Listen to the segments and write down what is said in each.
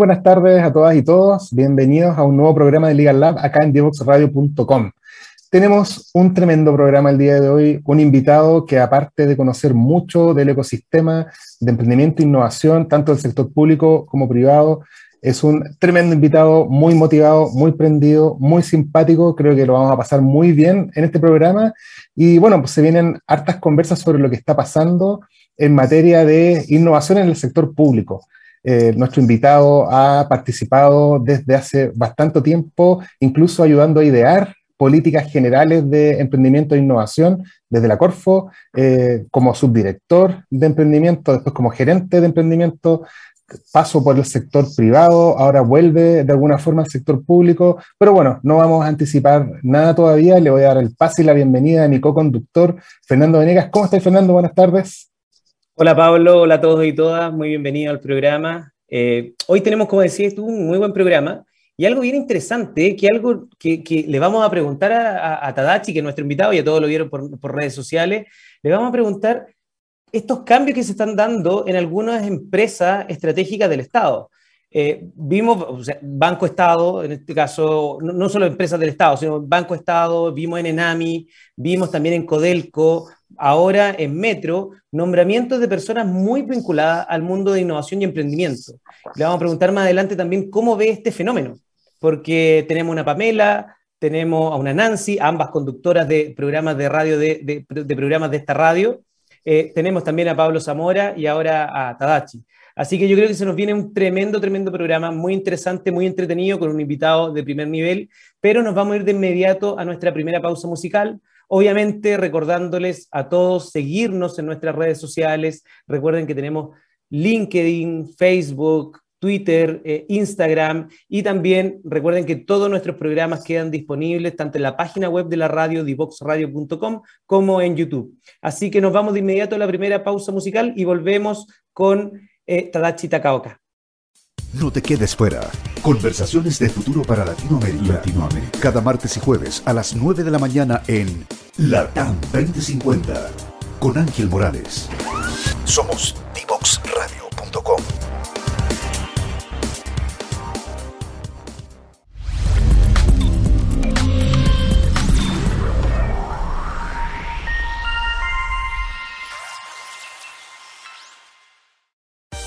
Buenas tardes a todas y todos. Bienvenidos a un nuevo programa de Legal Lab acá en divoxradio.com. Tenemos un tremendo programa el día de hoy, un invitado que aparte de conocer mucho del ecosistema de emprendimiento e innovación, tanto del sector público como privado, es un tremendo invitado, muy motivado, muy prendido, muy simpático. Creo que lo vamos a pasar muy bien en este programa. Y bueno, pues se vienen hartas conversas sobre lo que está pasando en materia de innovación en el sector público. Eh, nuestro invitado ha participado desde hace bastante tiempo, incluso ayudando a idear políticas generales de emprendimiento e innovación desde la Corfo, eh, como subdirector de emprendimiento, después como gerente de emprendimiento, paso por el sector privado, ahora vuelve de alguna forma al sector público, pero bueno, no vamos a anticipar nada todavía, le voy a dar el pase y la bienvenida a mi co-conductor, Fernando Venegas. ¿Cómo estás, Fernando? Buenas tardes. Hola Pablo, hola a todos y todas, muy bienvenido al programa. Eh, hoy tenemos, como decías tú, un muy buen programa y algo bien interesante, que algo que, le vamos a preguntar a, Tadachi, que es nuestro invitado, ya todos lo vieron por, redes sociales, le vamos a preguntar estos cambios que se están dando en algunas empresas estratégicas del Estado. Eh, vimos, o sea, Banco Estado, en este caso, no, no, solo empresas del Estado, sino Banco Estado, vimos en Enami, vimos también en Codelco, ahora en Metro, nombramientos de personas muy vinculadas al mundo de innovación y emprendimiento. Le vamos a preguntar más adelante también cómo ve este fenómeno, porque tenemos una Pamela, tenemos a una Nancy, ambas conductoras de programas de radio, de, programas de esta radio, eh, tenemos también a Pablo Zamora y ahora a Tadachi. Así que yo creo que se nos viene un tremendo, tremendo programa, muy interesante, muy entretenido, con un invitado de primer nivel, pero nos vamos a ir de inmediato a nuestra primera pausa musical. Obviamente recordándoles a todos seguirnos en nuestras redes sociales. Recuerden que tenemos LinkedIn, Facebook, Twitter, eh, Instagram y también recuerden que todos nuestros programas quedan disponibles tanto en la página web de la radio divoxradio.com como en YouTube. Así que nos vamos de inmediato a la primera pausa musical y volvemos con eh, Tadachi Takaoka. No te quedes fuera. Conversaciones de futuro para Latinoamérica. Latinoamérica. Cada martes y jueves a las 9 de la mañana en Latam 2050 con Ángel Morales. Somos divoxradio.com.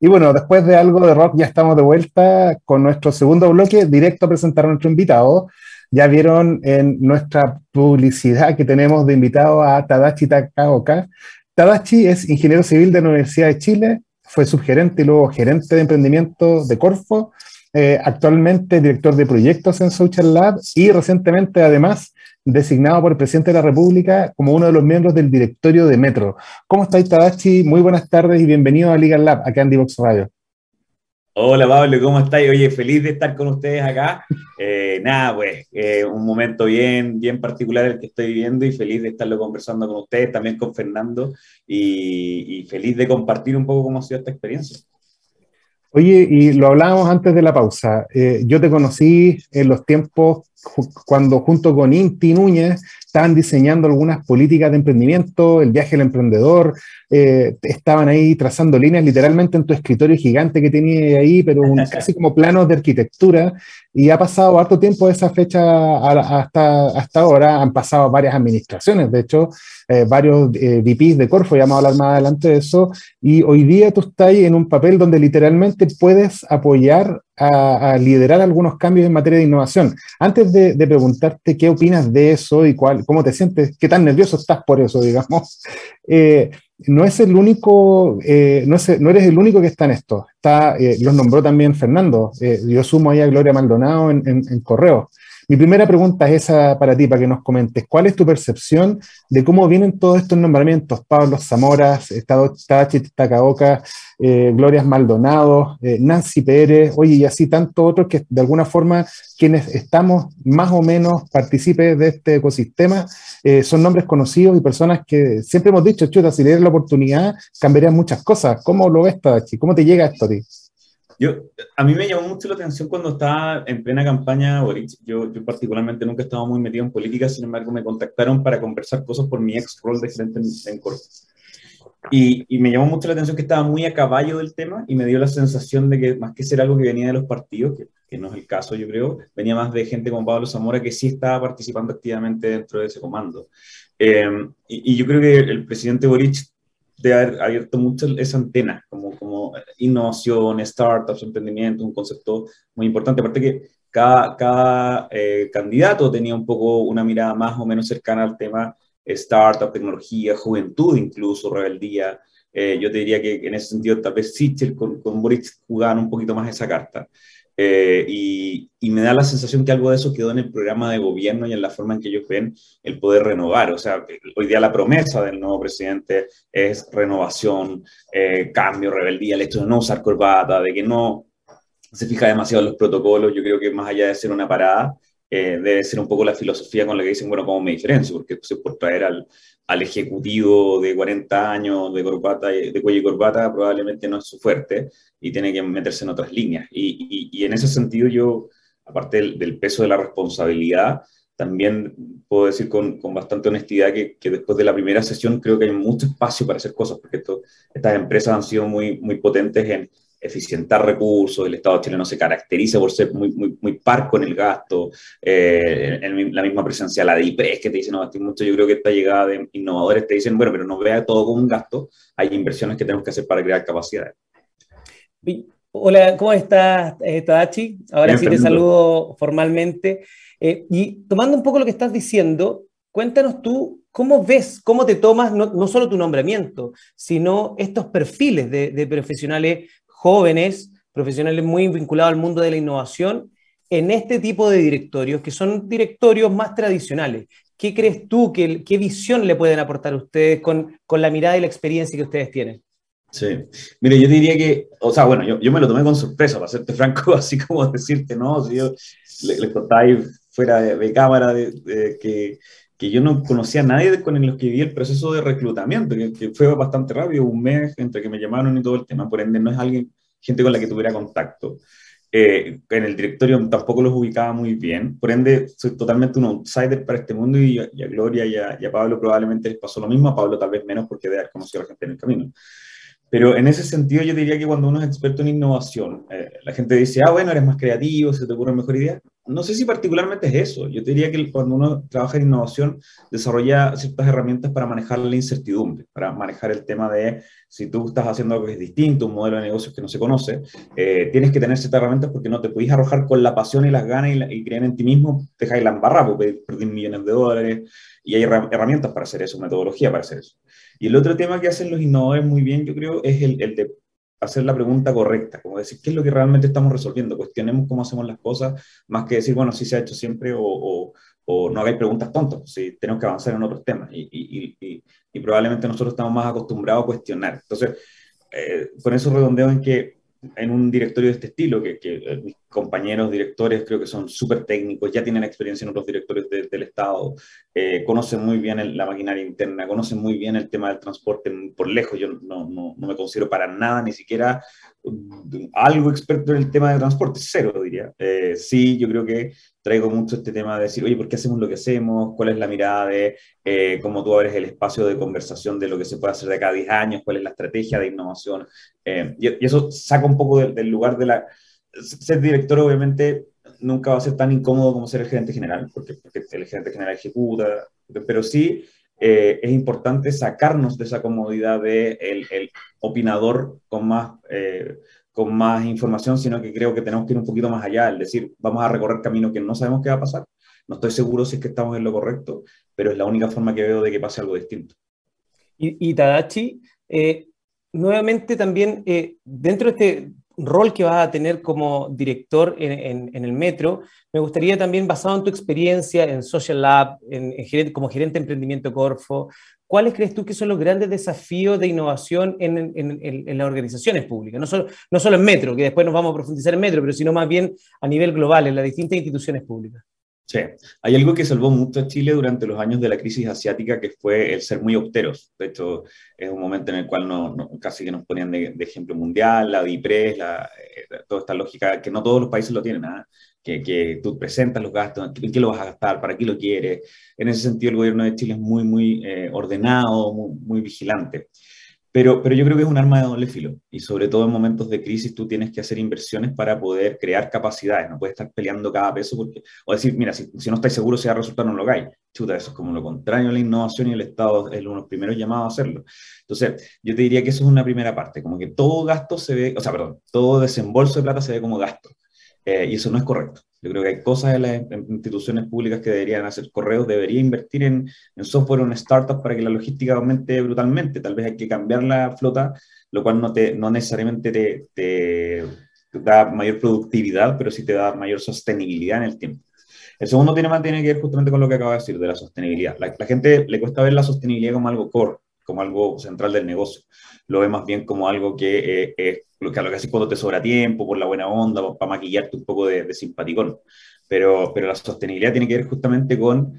Y bueno, después de algo de rock ya estamos de vuelta con nuestro segundo bloque, directo a presentar a nuestro invitado. Ya vieron en nuestra publicidad que tenemos de invitado a Tadachi Takaoka. Tadachi es ingeniero civil de la Universidad de Chile, fue subgerente y luego gerente de emprendimiento de Corfo, eh, actualmente director de proyectos en Social Lab y recientemente además designado por el presidente de la República como uno de los miembros del directorio de Metro. ¿Cómo estáis, Tadachi? Muy buenas tardes y bienvenido a Legal Lab, acá en Divox Radio. Hola Pablo, ¿cómo estáis? Oye, feliz de estar con ustedes acá. Eh, nada, pues, eh, un momento bien, bien particular el que estoy viviendo y feliz de estarlo conversando con ustedes, también con Fernando, y, y feliz de compartir un poco cómo ha sido esta experiencia. Oye, y lo hablábamos antes de la pausa. Eh, yo te conocí en los tiempos cuando junto con Inti Núñez estaban diseñando algunas políticas de emprendimiento, el viaje del emprendedor, eh, estaban ahí trazando líneas literalmente en tu escritorio gigante que tenía ahí, pero casi como planos de arquitectura, y ha pasado harto tiempo de esa fecha hasta, hasta ahora, han pasado varias administraciones, de hecho, eh, varios eh, VPs de Corfo, ya vamos a hablar más adelante de eso, y hoy día tú estás en un papel donde literalmente puedes apoyar a, liderar algunos cambios en materia de innovación. Antes de, preguntarte qué opinas de eso y cuál, cómo te sientes, qué tan nervioso estás por eso, digamos, eh, no es el único, eh, no, no, eres el único que está en esto. Está, eh, los nombró también Fernando. yo sumo ahí a Gloria Maldonado en Correo. Mi primera pregunta es esa para ti, para que nos comentes. ¿Cuál es tu percepción de cómo vienen todos estos nombramientos? Pablo Zamoras, Tachi Takaoka, eh, Glorias Maldonado, eh, Nancy Pérez, oye, y así tantos otros que de alguna forma quienes estamos más o menos partícipes de este ecosistema eh, son nombres conocidos y personas que siempre hemos dicho, chuta, si le la oportunidad, cambiarían muchas cosas. ¿Cómo lo ves, Tachi? ¿Cómo te llega esto a ti? Yo, a mí me llamó mucho la atención cuando estaba en plena campaña Boric. Yo, yo particularmente nunca estaba muy metido en política, sin embargo me contactaron para conversar cosas por mi ex rol de gerente en, en Y, y, me llamó mucho la atención que estaba muy a caballo del tema y me dio la sensación de que más que ser algo que venía de los partidos, que, que no es el caso yo creo, venía más de gente como Pablo Zamora que sí estaba participando activamente dentro de ese comando. Eh, y, y, yo creo que el presidente Boric de haber abierto mucho esa antena, como, como innovación, startups, emprendimiento, un concepto muy importante. Aparte que cada, cada eh, candidato tenía un poco una mirada más o menos cercana al tema startup, tecnología, juventud incluso, rebeldía. Eh, yo te diría que en ese sentido tal vez Sichel con, con Boris jugaban un poquito más esa carta. Eh, y, y, me da la sensación que algo de eso quedó en el programa de gobierno y en la forma en que ellos ven el poder renovar. O sea, hoy día la promesa del nuevo presidente es renovación, eh, cambio, rebeldía, el hecho de no usar corbata, de que no se fija demasiado en los protocolos. Yo creo que más allá de ser una parada, eh, debe ser un poco la filosofía con la que dicen, bueno, ¿cómo me diferencio? Porque pues, por traer al, al ejecutivo de 40 años de, corbata, de cuello y corbata probablemente no es su fuerte y tiene que meterse en otras líneas. Y, y, en ese sentido yo, aparte del, peso de la responsabilidad, también puedo decir con, con bastante honestidad que, que, después de la primera sesión creo que hay mucho espacio para hacer cosas, porque estas empresas han sido muy, muy potentes en eficientar recursos, el Estado chileno se caracteriza por ser muy, muy, muy parco en el gasto, eh, en la misma presencia la de IPRES que te dicen no gastes mucho, yo creo que esta llegada de innovadores te dicen, bueno, pero no vea todo como un gasto, hay inversiones que tenemos que hacer para crear capacidades. Hola, ¿cómo estás, eh, Tadachi? Ahora sí te saludo formalmente. Eh, y tomando un poco lo que estás diciendo, cuéntanos tú cómo ves, cómo te tomas no, no solo tu nombramiento, sino estos perfiles de, de profesionales jóvenes, profesionales muy vinculados al mundo de la innovación, en este tipo de directorios, que son directorios más tradicionales. ¿Qué crees tú, qué, visión le pueden aportar ustedes con, con, la mirada y la experiencia que ustedes tienen? Sí, mire, yo diría que, o sea, bueno, yo, yo me lo tomé con sorpresa, para serte franco, así como decirte, no, si yo les le contáis fuera de, de cámara de, que, que yo no conocía a nadie con los que viví el proceso de reclutamiento, que, fue bastante rápido, un mes entre que me llamaron y todo el tema, por ende no es alguien, gente con la que tuviera contacto. Eh, en el directorio tampoco los ubicaba muy bien, por ende soy totalmente un outsider para este mundo y, a Gloria y a, y Pablo probablemente les pasó lo mismo, a Pablo tal vez menos porque de haber conocido a la gente en el camino. Pero en ese sentido yo diría que cuando uno es experto en innovación, eh, la gente dice, ah, bueno, eres más creativo, se te ocurre mejor idea. No sé si particularmente es eso. Yo te diría que cuando uno trabaja en innovación, desarrolla ciertas herramientas para manejar la incertidumbre, para manejar el tema de si tú estás haciendo algo que es distinto, un modelo de negocios que no se conoce, eh, tienes que tener ciertas herramientas porque no te podéis arrojar con la pasión y las ganas y, creer en ti mismo, dejáis la embarrada, porque perdís millones de dólares y hay herramientas para hacer eso, metodología para hacer eso. Y el otro tema que hacen los innovadores muy bien, yo creo, es el, el de hacer la pregunta correcta, como decir, ¿qué es lo que realmente estamos resolviendo? Cuestionemos cómo hacemos las cosas, más que decir, bueno, sí se ha hecho siempre o, o, no hagáis preguntas tontas, si tenemos que avanzar en otros temas y, probablemente nosotros estamos más acostumbrados a cuestionar. Entonces, eh, con eso redondeo en que en un directorio de este estilo, que, que eh, mis compañeros directores creo que son súper técnicos, ya tienen experiencia en otros directores del Estado, eh, conocen muy bien la maquinaria interna, conocen muy bien el tema del transporte por lejos. Yo no, no, no me considero para nada, ni siquiera algo experto en el tema de transporte, cero diría. Eh, sí, yo creo que traigo mucho este tema de decir, oye, ¿por qué hacemos lo que hacemos? ¿Cuál es la mirada de eh, cómo tú abres el espacio de conversación de lo que se puede hacer de cada 10 años? ¿Cuál es la estrategia de innovación? Eh, y, eso saca un poco del lugar de la... Ser director obviamente nunca va a ser tan incómodo como ser el gerente general, porque, porque el gerente general ejecuta, pero sí eh, es importante sacarnos de esa comodidad de el, el opinador con más, eh, con más información, sino que creo que tenemos que ir un poquito más allá, es decir, vamos a recorrer camino que no sabemos qué va a pasar, no estoy seguro si es que estamos en lo correcto, pero es la única forma que veo de que pase algo distinto. Y, Tadachi, eh, nuevamente también dentro de este rol que vas a tener como director en, el metro, me gustaría también, basado en tu experiencia en Social Lab, como gerente de emprendimiento Corfo, ¿cuáles crees tú que son los grandes desafíos de innovación en, las organizaciones públicas? No solo, no solo en metro, que después nos vamos a profundizar en metro, pero sino más bien a nivel global, en las distintas instituciones públicas. Sí, hay algo que salvó mucho a Chile durante los años de la crisis asiática, que fue el ser muy opteros. De hecho, es un momento en el cual casi que nos ponían de, ejemplo mundial, la DIPRES, eh, toda esta lógica, que no todos los países lo tienen, ¿ah? Que, que, tú presentas los gastos, ¿en qué lo vas a gastar? ¿Para qué lo quieres? En ese sentido, el gobierno de Chile es muy, muy eh, ordenado, muy, muy vigilante. Pero, pero yo creo que es un arma de doble filo y sobre todo en momentos de crisis tú tienes que hacer inversiones para poder crear capacidades, no puedes estar peleando cada peso porque, o decir, mira, si, si no estáis seguros si va a resultar no lo hagáis. Chuta, eso es como lo contrario a la innovación y el Estado es uno de los primeros llamados a hacerlo. Entonces, yo te diría que eso es una primera parte, como que todo gasto se ve, o sea, perdón, todo desembolso de plata se ve como gasto. Eh, y eso no es correcto. Yo creo que hay cosas en las instituciones públicas que deberían hacer. Correos debería invertir en, software o en startups para que la logística aumente brutalmente. Tal vez hay que cambiar la flota, lo cual no, te, no necesariamente te, te, da mayor productividad, pero sí te da mayor sostenibilidad en el tiempo. El segundo tema tiene que ver justamente con lo que acabo de decir, de la sostenibilidad. La, la gente le cuesta ver la sostenibilidad como algo core, como algo central del negocio. Lo ve más bien como algo que eh, es lo que, lo que haces cuando te sobra tiempo, por la buena onda, para maquillarte un poco de, de simpaticón. Pero, pero la sostenibilidad tiene que ver justamente con,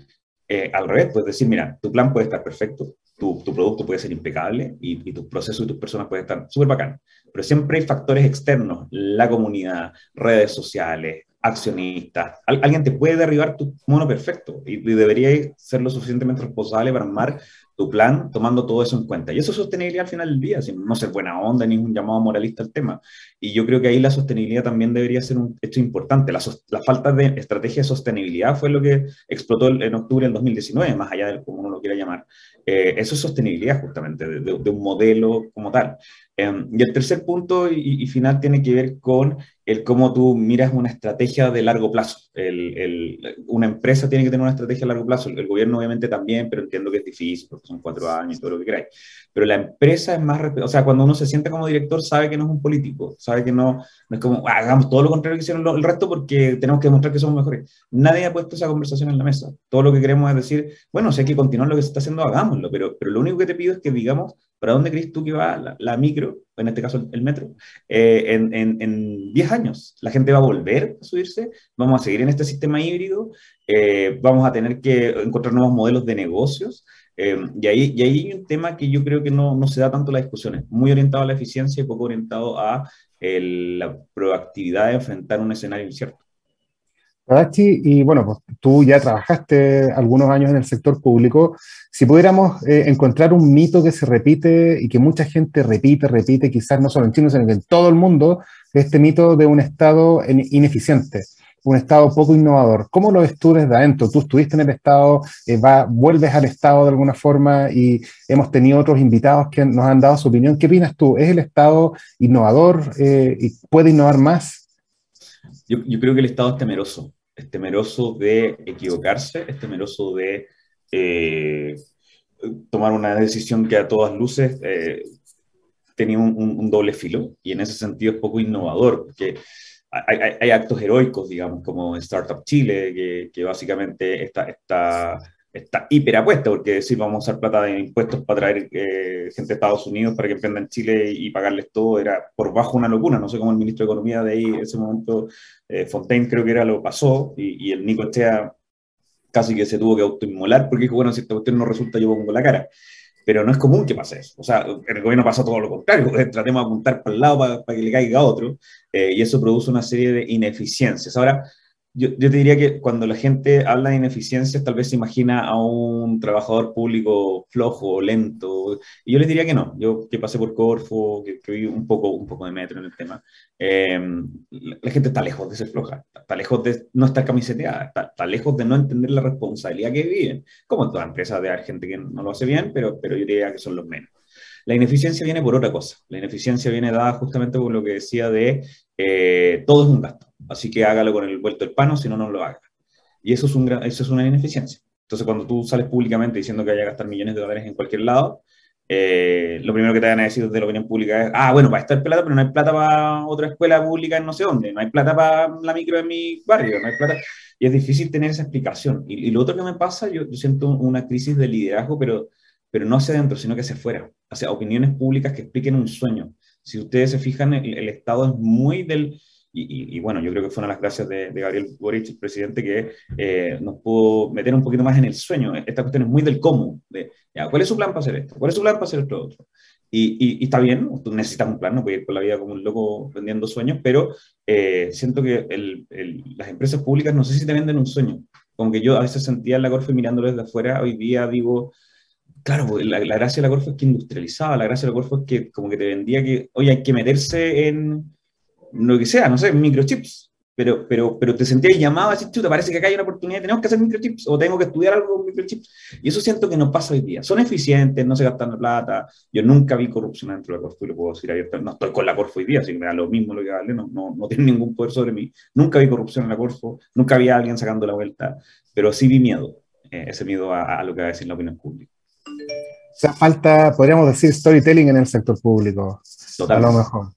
eh, al revés, pues decir, mira, tu plan puede estar perfecto, tu, tu producto puede ser impecable y, y tus procesos y tus personas pueden estar súper bacán. Pero siempre hay factores externos, la comunidad, redes sociales, accionistas. alguien te puede derribar tu mono perfecto y, y debería ser lo suficientemente responsable para armar tu plan tomando todo eso en cuenta. Y eso es sostenibilidad al final del día, sin no ser buena onda ni un llamado moralista al tema. Y yo creo que ahí la sostenibilidad también debería ser un hecho importante. La, la falta de estrategia de sostenibilidad fue lo que explotó en octubre del 2019, más allá de como uno lo quiera llamar. Eh, eso es sostenibilidad justamente, de, un modelo como tal. Eh, y el tercer punto y, final tiene que ver con el cómo tú miras una estrategia de largo plazo. El, el, una empresa tiene que tener una estrategia a largo plazo, el, gobierno obviamente también, pero entiendo que es difícil, porque son cuatro años y todo lo que queráis. Pero la empresa es más, o sea, cuando uno se siente como director, sabe que no es un político, sabe que no, no es como, ah, hagamos todo lo contrario que hicieron el resto porque tenemos que demostrar que somos mejores. Nadie ha puesto esa conversación en la mesa. Todo lo que queremos es decir, bueno, si hay que continuar lo que se está haciendo, hagámoslo, pero, pero lo único que te pido es que digamos, ¿para dónde crees tú que va la, micro, en este caso el, metro, eh, en 10 años? ¿La gente va a volver a subirse? ¿Vamos a seguir en este sistema híbrido? Eh, ¿Vamos a tener que encontrar nuevos modelos de negocios? Eh, y, ahí, y ahí hay un tema que yo creo que no, no se da tanto las discusiones, muy orientado a la eficiencia y poco orientado a la proactividad de enfrentar un escenario incierto. Y bueno, pues tú ya trabajaste algunos años en el sector público. Si pudiéramos eh, encontrar un mito que se repite y que mucha gente repite, repite, quizás no solo en Chile, sino que en todo el mundo, este mito de un Estado ineficiente. un Estado poco innovador. ¿Cómo lo ves tú desde adentro? Tú estuviste en el Estado, eh, va, vuelves al Estado de alguna forma y hemos tenido otros invitados que nos han dado su opinión. ¿Qué opinas tú? ¿Es el Estado innovador eh, y puede innovar más? Yo, creo que el Estado es temeroso. Es temeroso de equivocarse, es temeroso de eh, tomar una decisión que a todas luces tenía un, doble filo y en ese sentido es poco innovador, porque hay, actos heroicos, digamos, como Startup Chile, que, que básicamente está, está, está hiperapuesta, porque decir vamos a usar plata de impuestos para traer eh, gente de Estados Unidos para que emprenda en Chile y pagarles todo, era por bajo una locura. No sé cómo el ministro de Economía de ahí, en ese momento, eh, Fontaine creo que era lo pasó, y, y el Nico Estea casi que se tuvo que autoinmolar porque dijo, bueno, si esta cuestión no resulta, yo pongo la cara pero no es común que pase eso. O sea, en el gobierno pasa todo lo contrario, tratemos de apuntar para el lado para, que le caiga a otro, eh, y eso produce una serie de ineficiencias. Ahora, yo, yo, te diría que cuando la gente habla de ineficiencias, tal vez se imagina a un trabajador público flojo, lento, y yo les diría que no. Yo que pasé por Corfo, que, que un poco, un poco de metro en el tema, eh, la gente está lejos de ser floja, está lejos de no estar camiseteada, está, lejos de no entender la responsabilidad que viven. Como en toda empresa de hay gente que no lo hace bien, pero, pero yo diría que son los menos. La ineficiencia viene por otra cosa. La ineficiencia viene dada justamente por lo que decía de eh, todo es un gasto. Así que hágalo con el vuelto del pano, si no, no lo haga. Y eso es, un, eso es una ineficiencia. Entonces, cuando tú sales públicamente diciendo que vaya a gastar millones de dólares en cualquier lado, eh, lo primero que te van a decir desde la opinión pública es, ah, bueno, va a estar plata, pero no hay plata para otra escuela pública en no sé dónde, no hay plata para la micro de mi barrio, no hay plata. Y es difícil tener esa explicación. Y, y lo otro que me pasa, yo, yo, siento una crisis de liderazgo, pero, pero no hacia adentro, sino que hacia afuera, hacia opiniones públicas que expliquen un sueño. Si ustedes se fijan, el, el Estado es muy del y, y, bueno, yo creo que fue una de las gracias de, de Gabriel Boric, el presidente, que eh, nos pudo meter un poquito más en el sueño. Esta cuestión es muy del cómo, de ya, ¿cuál es su plan para hacer esto? ¿Cuál es su plan para hacer esto otro? Y, y, está bien, tú necesitas un plan, no puedes ir por la vida como un loco vendiendo sueños, pero eh, siento que el, el, las empresas públicas no sé si te venden un sueño. Como que yo a veces sentía en la Corfe mirándolo desde afuera, hoy día digo, claro, la, la gracia de la Corfe es que industrializaba, la gracia de la Corfe es que como que te vendía que, oye, hay que meterse en lo que sea, no sé, microchips, pero, pero, pero te sentías llamado a decir, chuta, parece que acá hay una oportunidad, tenemos que hacer microchips o tengo que estudiar algo con microchips. Y eso siento que no pasa hoy día. Son eficientes, no se gastan la plata. Yo nunca vi corrupción dentro de la Corfo y lo puedo decir abierto. No estoy con la Corfo hoy día, así que me da lo mismo lo que vale, no, no, no tiene ningún poder sobre mí. Nunca vi corrupción en la Corfo, nunca vi a alguien sacando la vuelta, pero sí vi miedo, eh, ese miedo a, a, lo que va a decir la opinión pública. Sea, falta, podríamos decir, storytelling en el sector público. Totalmente. A lo mejor.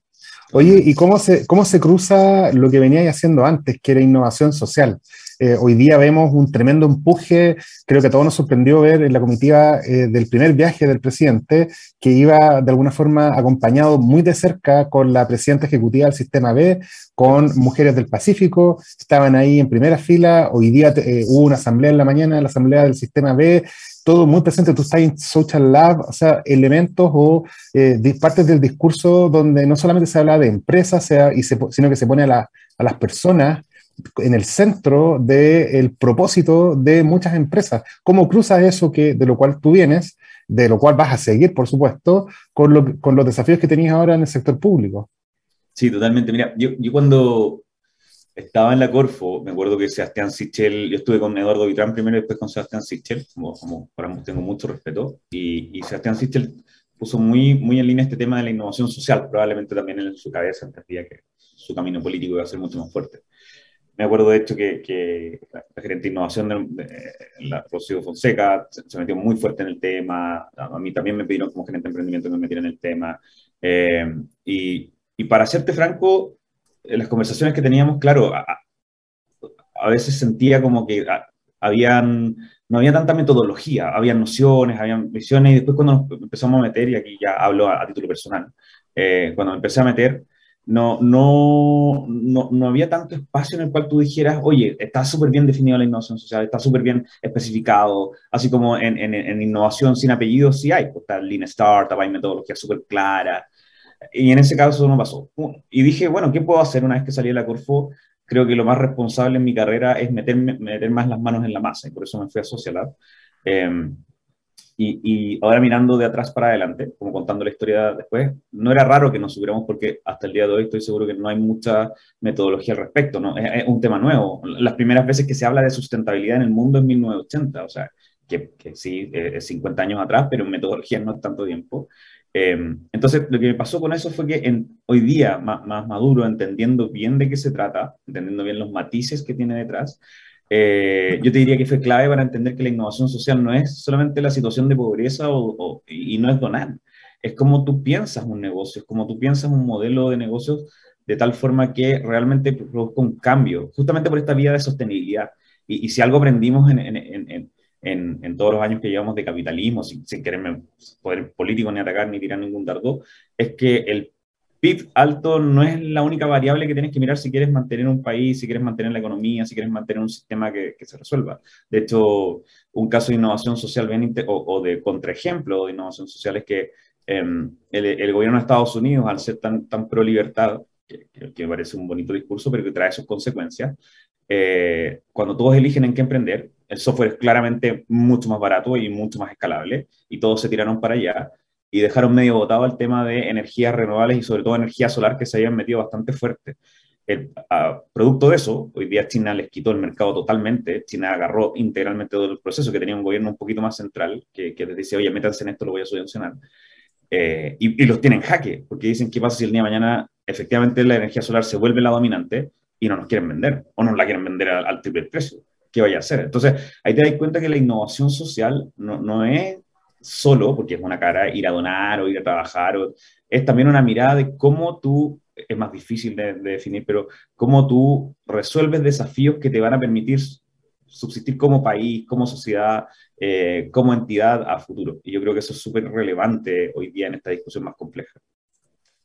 Oye, ¿y cómo se, cómo se cruza lo que venía haciendo antes, que era innovación social? Eh, hoy día vemos un tremendo empuje, creo que a todos nos sorprendió ver en la comitiva eh, del primer viaje del presidente, que iba de alguna forma acompañado muy de cerca con la presidenta ejecutiva del Sistema B, con mujeres del Pacífico, estaban ahí en primera fila, hoy día eh, hubo una asamblea en la mañana, la asamblea del Sistema B, todo muy presente, tú estás en Social Lab, o sea, elementos o eh, partes del discurso donde no solamente se habla de empresas, sea, sino que se pone a, la, a, las personas en el centro del propósito de muchas empresas. ¿Cómo cruzas eso que, de lo cual tú vienes, de lo cual vas a seguir, por supuesto, con, lo, con los desafíos que tenías ahora en el sector público? Sí, totalmente. Mira, yo cuando estaba en la Corfo, me acuerdo que Sebastián Sichel, yo estuve con Eduardo Vitrán primero y después con Sebastián Sichel, como, como para tengo mucho respeto, y, y, Sebastián Sichel puso muy, muy en línea este tema de la innovación social, probablemente también en su cabeza entendía que su camino político iba a ser mucho más fuerte. Me acuerdo de hecho que, que la gerente de innovación de, de la Rocío Fonseca se, se, metió muy fuerte en el tema, a mí también me pidieron como gerente de emprendimiento que me metiera en el tema, eh, y, y para serte franco, en las conversaciones que teníamos, claro, a, a veces sentía como que a, habían, no había tanta metodología, había nociones, había visiones, y después cuando nos empezamos a meter, y aquí ya hablo a, a título personal, eh, cuando me empecé a meter, no, no, no, no, había tanto espacio en el cual tú dijeras, oye, está súper bien definido la innovación social, está súper bien especificado, así como en, en, en, innovación sin apellidos sí hay, pues está Lean Startup, hay metodología súper clara, y en ese caso no pasó. Y dije, bueno, ¿qué puedo hacer una vez que salí de la Corfo? Creo que lo más responsable en mi carrera es meter, meter más las manos en la masa, y por eso me fui a Social Lab. Eh, y, ahora mirando de atrás para adelante, como contando la historia después, no era raro que nos supiéramos porque hasta el día de hoy estoy seguro que no hay mucha metodología al respecto, ¿no? Es, un tema nuevo. Las primeras veces que se habla de sustentabilidad en el mundo es 1980, o sea, que, que sí, es 50 años atrás, pero en metodología no es tanto tiempo. Em, entonces, lo que me pasó con eso fue que en, hoy día, más, maduro, entendiendo bien de qué se trata, entendiendo bien los matices que tiene detrás, eh, yo te diría que fue clave para entender que la innovación social no es solamente la situación de pobreza o, y no es donar, es como tú piensas un negocio, es como tú piensas un modelo de negocios de tal forma que realmente produzca un cambio, justamente por esta vía de sostenibilidad. Y, si algo aprendimos en, en, en, en, todos los años que llevamos de capitalismo, sin, sin quererme poder político ni atacar ni tirar ningún dardo, es que el PIB alto no es la única variable que tienes que mirar si quieres mantener un país, si quieres mantener la economía, si quieres mantener un sistema que, se resuelva. De hecho, un caso de innovación social bien o, de contraejemplo de innovación social es que em, el, gobierno de Estados Unidos, al ser tan, tan pro libertad, que, me parece un bonito discurso, pero que trae sus consecuencias, eh, cuando todos eligen en qué emprender, el software es claramente mucho más barato y mucho más escalable, y todos se tiraron para allá y dejaron medio votado el tema de energías renovables y sobre todo energía solar que se habían metido bastante fuerte. El, producto de eso, hoy día China les quitó el mercado totalmente, China agarró integralmente todo el proceso, que tenía un gobierno un poquito más central, que, que les dice, oye, métanse en esto, lo voy a subvencionar. Eh, y, los tienen en jaque, porque dicen, ¿qué pasa si el día de mañana efectivamente la energía solar se vuelve la dominante y no nos quieren vender, o nos la quieren vender al, al triple precio? ¿Qué vaya a hacer? Entonces, ahí te das cuenta que la innovación social no, no es solo, porque es una cara ir a donar o ir a trabajar, es también una mirada de cómo tú, es más difícil de, definir, pero cómo tú resuelves desafíos que te van a permitir subsistir como país, como sociedad, eh, como entidad a futuro. Y yo creo que eso es súper relevante hoy día en esta discusión más compleja.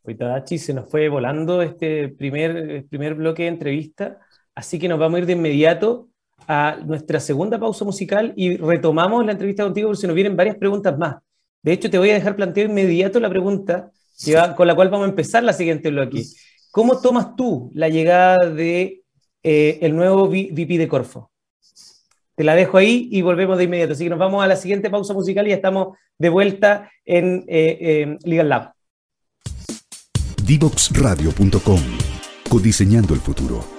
Hoy Tadachi se nos fue volando este primer, primer bloque de entrevista, así que nos vamos a ir de inmediato a nuestra segunda pausa musical y retomamos la entrevista contigo porque se nos vienen varias preguntas más. De hecho, te voy a dejar plantear inmediato la pregunta con la cual vamos a empezar la siguiente bloque. ¿Cómo tomas tú la llegada de eh, el nuevo VP de Corfo? Te la dejo ahí y volvemos de inmediato. Así que nos vamos a la siguiente pausa musical y ya estamos de vuelta en eh, Legal Lab. Divoxradio.com Codiseñando el futuro.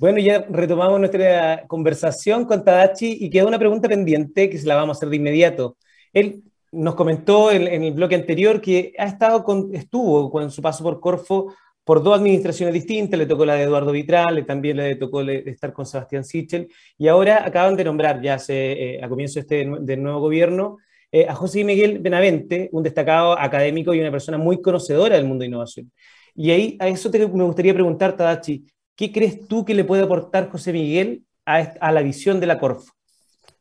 bueno, ya retomamos nuestra conversación con Tadachi y queda una pregunta pendiente que se la vamos a hacer de inmediato. Él nos comentó en, el bloque anterior que ha estado con, estuvo con su paso por Corfo por dos administraciones distintas, le tocó la de Eduardo Vitral, también le tocó estar con Sebastián Sichel, y ahora acaban de nombrar, ya se, eh, a comienzo este, del nuevo gobierno, eh, a José Miguel Benavente, un destacado académico y una persona muy conocedora del mundo de innovación. Y ahí a eso me gustaría preguntar, Tadachi, ¿Qué crees tú que le puede aportar José Miguel a, la visión de la Corfo?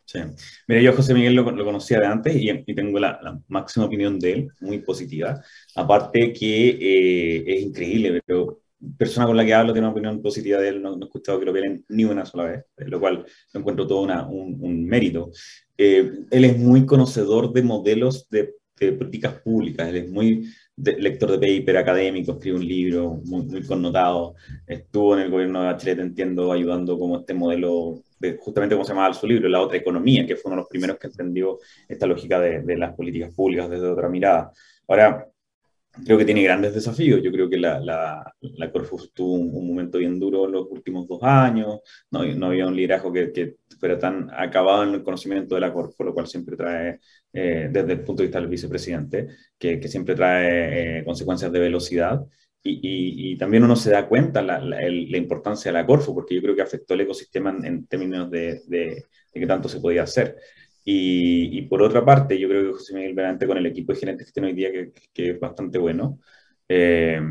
Sí. Mira, yo a José Miguel lo, conocía de antes y, tengo la, máxima opinión de él, muy positiva. Aparte que eh, es increíble, pero persona con la que hablo tiene una opinión positiva de él, no, he escuchado que lo vean ni una sola vez, lo cual lo encuentro todo un, mérito. Eh, él es muy conocedor de modelos de, de políticas públicas, él es muy lector de paper académico, escribe un libro muy, muy, connotado, estuvo en el gobierno de Bachelet, entiendo, ayudando como este modelo, de, justamente como se llamaba su libro, la otra economía, que fue uno de los primeros que entendió esta lógica de, de las políticas públicas desde otra mirada. Ahora, creo que tiene grandes desafíos. Yo creo que la, la, la Corfus tuvo un, momento bien duro los últimos dos años, no, no había un liderazgo que, que, fuera tan acabado en el conocimiento de la Corfo, lo cual siempre trae, eh, desde el punto de vista del vicepresidente, que, que siempre trae eh, consecuencias de velocidad. Y, y, también uno se da cuenta la, la, la, importancia de la Corfo, porque yo creo que afectó el ecosistema en, en términos de, de, de qué tanto se podía hacer. Y, por otra parte, yo creo que José Miguel Benante con el equipo de gerentes que tiene hoy día, que, es bastante bueno, eh,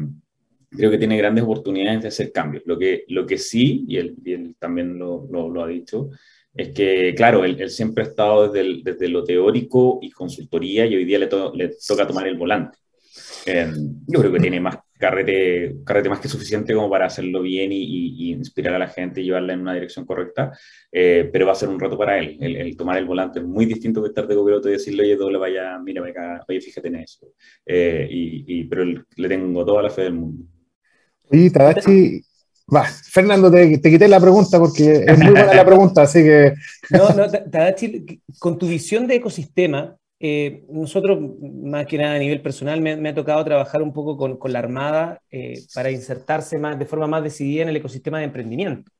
creo que tiene grandes oportunidades de hacer cambios. Lo que, lo que sí, y él, también lo, lo, ha dicho, es que, claro, él, siempre ha estado desde, desde, lo teórico y consultoría y hoy día le, le toca tomar el volante. Eh, yo creo que tiene más carrete, carrete más que suficiente como para hacerlo bien y, inspirar a la gente y llevarla en una dirección correcta, eh, pero va a ser un reto para él. El, tomar el volante es muy distinto que estar de copiloto y decirle, oye, doble, vaya, mira, acá, oye, fíjate en eso. Eh, y, pero le tengo toda la fe del mundo. Y Tadachi, va, Fernando, te, te, quité la pregunta porque es muy buena la pregunta, así que... No, no, Tadachi, con tu visión de ecosistema, eh, nosotros, más que nada a nivel personal, me, ha tocado trabajar un poco con, con la Armada eh, para insertarse más, de forma más decidida en el ecosistema de emprendimiento,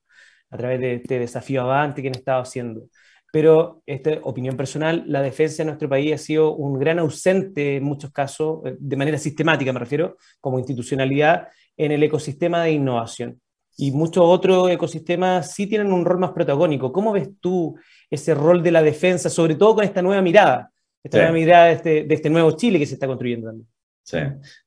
a través de este desafío Avante que han estado haciendo. Pero, esta opinión personal, la defensa de nuestro país ha sido un gran ausente en muchos casos, eh, de manera sistemática me refiero, como institucionalidad, en el ecosistema de innovación. Y muchos otros ecosistemas sí tienen un rol más protagónico. ¿Cómo ves tú ese rol de la defensa, sobre todo con esta nueva mirada? Esta es la mirada de este, de este, nuevo Chile que se está construyendo también. Sí,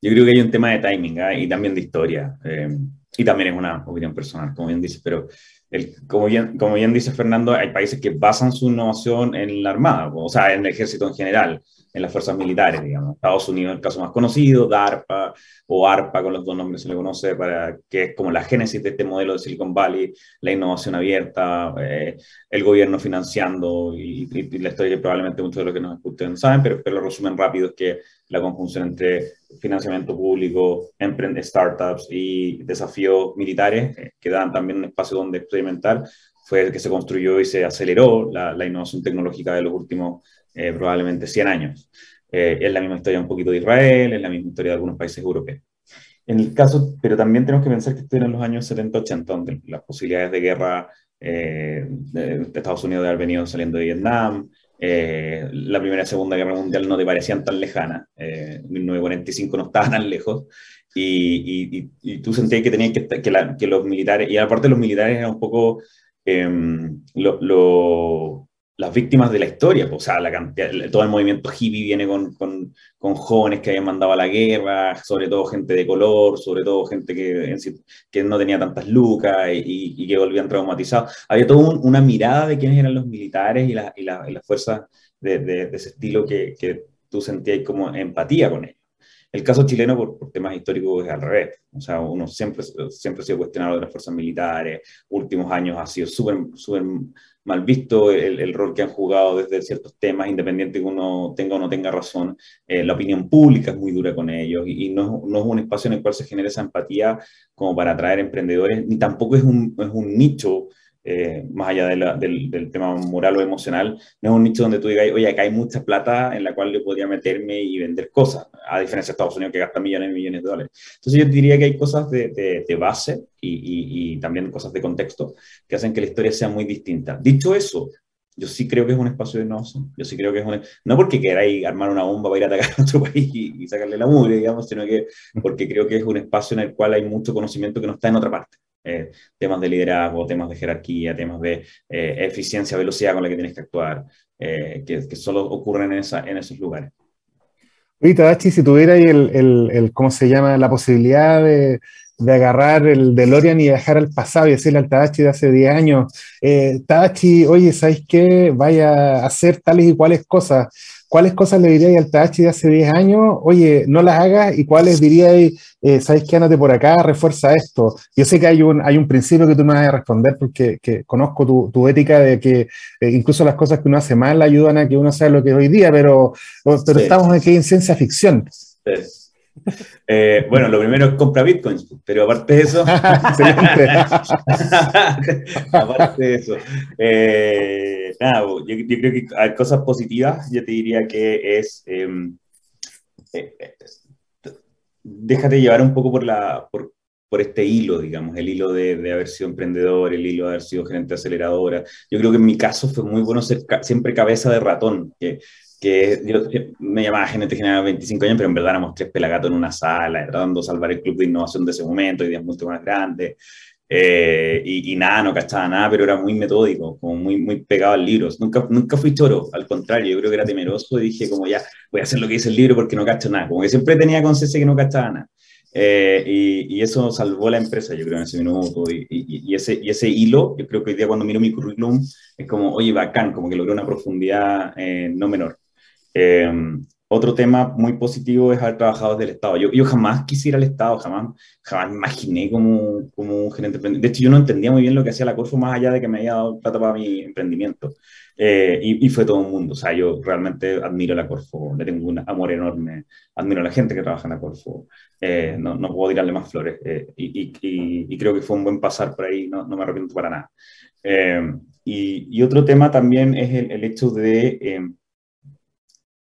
yo creo que hay un tema de timing ¿eh? y también de historia. Eh, y también es una opinión personal, como bien dices, pero el, como, bien, como bien dice Fernando, hay países que basan su innovación en la Armada, o sea, en el ejército en general en las fuerzas militares, digamos. Estados Unidos el caso más conocido, DARPA o ARPA, con los dos nombres se le conoce, para, que es como la génesis de este modelo de Silicon Valley, la innovación abierta, eh, el gobierno financiando y, la historia que probablemente muchos de los que nos escuchan saben, pero, pero lo resumen rápido es que la conjunción entre financiamiento público, startups y desafíos militares, eh, que dan también un espacio donde experimentar, fue el que se construyó y se aceleró la, innovación tecnológica de los últimos eh, probablemente 100 años. Eh, es la misma historia un poquito de Israel, es la misma historia de algunos países europeos. En el caso, pero también tenemos que pensar que esto en los años 70-80, donde las posibilidades de guerra eh, de, Estados Unidos de haber venido saliendo de Vietnam, la Primera y Segunda Guerra Mundial no te parecían tan lejanas, 1945 no estaba tan lejos, y, y, tú sentías que tenías que, que, que, los militares, y aparte los militares eran un poco em, lo las víctimas de la historia, pues, o sea, la cantidad, todo el movimiento hippie viene con, con, con, jóvenes que habían mandado a la guerra, sobre todo gente de color, sobre todo gente que, que no tenía tantas lucas y, y que volvían traumatizados. Había toda una mirada de quiénes eran los militares y, la, y, la, y las fuerzas de, de, ese estilo que, que tú sentías como empatía con ellos. El caso chileno, por, por, temas históricos, es al revés. O sea, uno siempre, siempre ha sido cuestionado de las fuerzas militares, últimos años ha sido súper mal visto el, rol que han jugado desde ciertos temas, independiente que uno tenga o no tenga razón. Eh, la opinión pública es muy dura con ellos y, no, no, es un espacio en el cual se genera esa empatía como para atraer emprendedores, ni tampoco es un, es un nicho eh, más allá del, del, tema moral o emocional, no es un nicho donde tú digas, oye, acá hay mucha plata en la cual yo podría meterme y vender cosas, a diferencia de Estados Unidos que gasta millones y millones de dólares. Entonces yo diría que hay cosas de, de, base y, y, también cosas de contexto que hacen que la historia sea muy distinta. Dicho eso, yo sí creo que es un espacio de innovación. Yo sí creo que es un... No porque queráis armar una bomba para ir a atacar a otro país y, sacarle la mugre, digamos, sino que porque creo que es un espacio en el cual hay mucho conocimiento que no está en otra parte. Eh, temas de liderazgo, temas de jerarquía, temas de eh, eficiencia, velocidad con la que tienes que actuar, eh, que, que, solo ocurren en, esa, en esos lugares. Oye, Tadachi, si tuvierais el, el, el, ¿cómo se llama? La posibilidad de, de, agarrar el DeLorean y viajar al pasado y decirle al Tadachi de hace 10 años, eh, Tadachi, oye, ¿sabes qué? Vaya a hacer tales y cuales cosas ¿cuáles cosas le diríais al Tachi de hace 10 años? Oye, no las hagas, y cuáles diríais, eh, ¿sabes qué? Ándate por acá, refuerza esto. Yo sé que hay un, hay un principio que tú me vas a responder porque que conozco tu, tu, ética de que eh, incluso las cosas que uno hace mal ayudan a que uno sabe lo que es hoy día, pero, pero estamos aquí en ciencia ficción. Sí. Eh, bueno, lo primero es compra bitcoins, pero aparte de eso, aparte de eso, eh, nada, yo, creo que hay cosas positivas, yo te diría que es, em, eh, déjate llevar un poco por, la, por, por este hilo, digamos, el hilo de, de, haber sido emprendedor, el hilo de haber sido gerente aceleradora. Yo creo que en mi caso fue muy bueno ser siempre cabeza de ratón, que que yo me llamaba gente general 25 años, pero en verdad éramos tres pelagatos en una sala, tratando de salvar el club de innovación de ese momento, ideas mucho más grandes, eh, y, y, nada, no cachaba nada, pero era muy metódico, como muy, muy pegado al libro. Nunca, nunca fui choro, al contrario, yo creo que era temeroso y dije como ya, voy a hacer lo que dice el libro porque no cacho nada, como que siempre tenía conciencia que no cachaba nada. Eh, y, eso salvó la empresa, yo creo, en ese minuto. Y, ese, y ese hilo, yo creo que hoy día cuando miro mi currículum, es como, oye, bacán, como que logré una profundidad eh, no menor. Eh, otro tema muy positivo es haber trabajado desde el Estado. Yo, yo jamás quisiera el Estado, jamás, jamás me imaginé como, como un gerente De hecho, yo no entendía muy bien lo que hacía la Corfo más allá de que me haya dado plata para mi emprendimiento. Eh, y, fue todo un mundo. O sea, yo realmente admiro la Corfo, le tengo un amor enorme, admiro a la gente que trabaja en la Corfo. Eh, no, no, puedo tirarle más flores. Eh, y, y, creo que fue un buen pasar por ahí, no, no me arrepiento para nada. y, otro tema también es el, el hecho de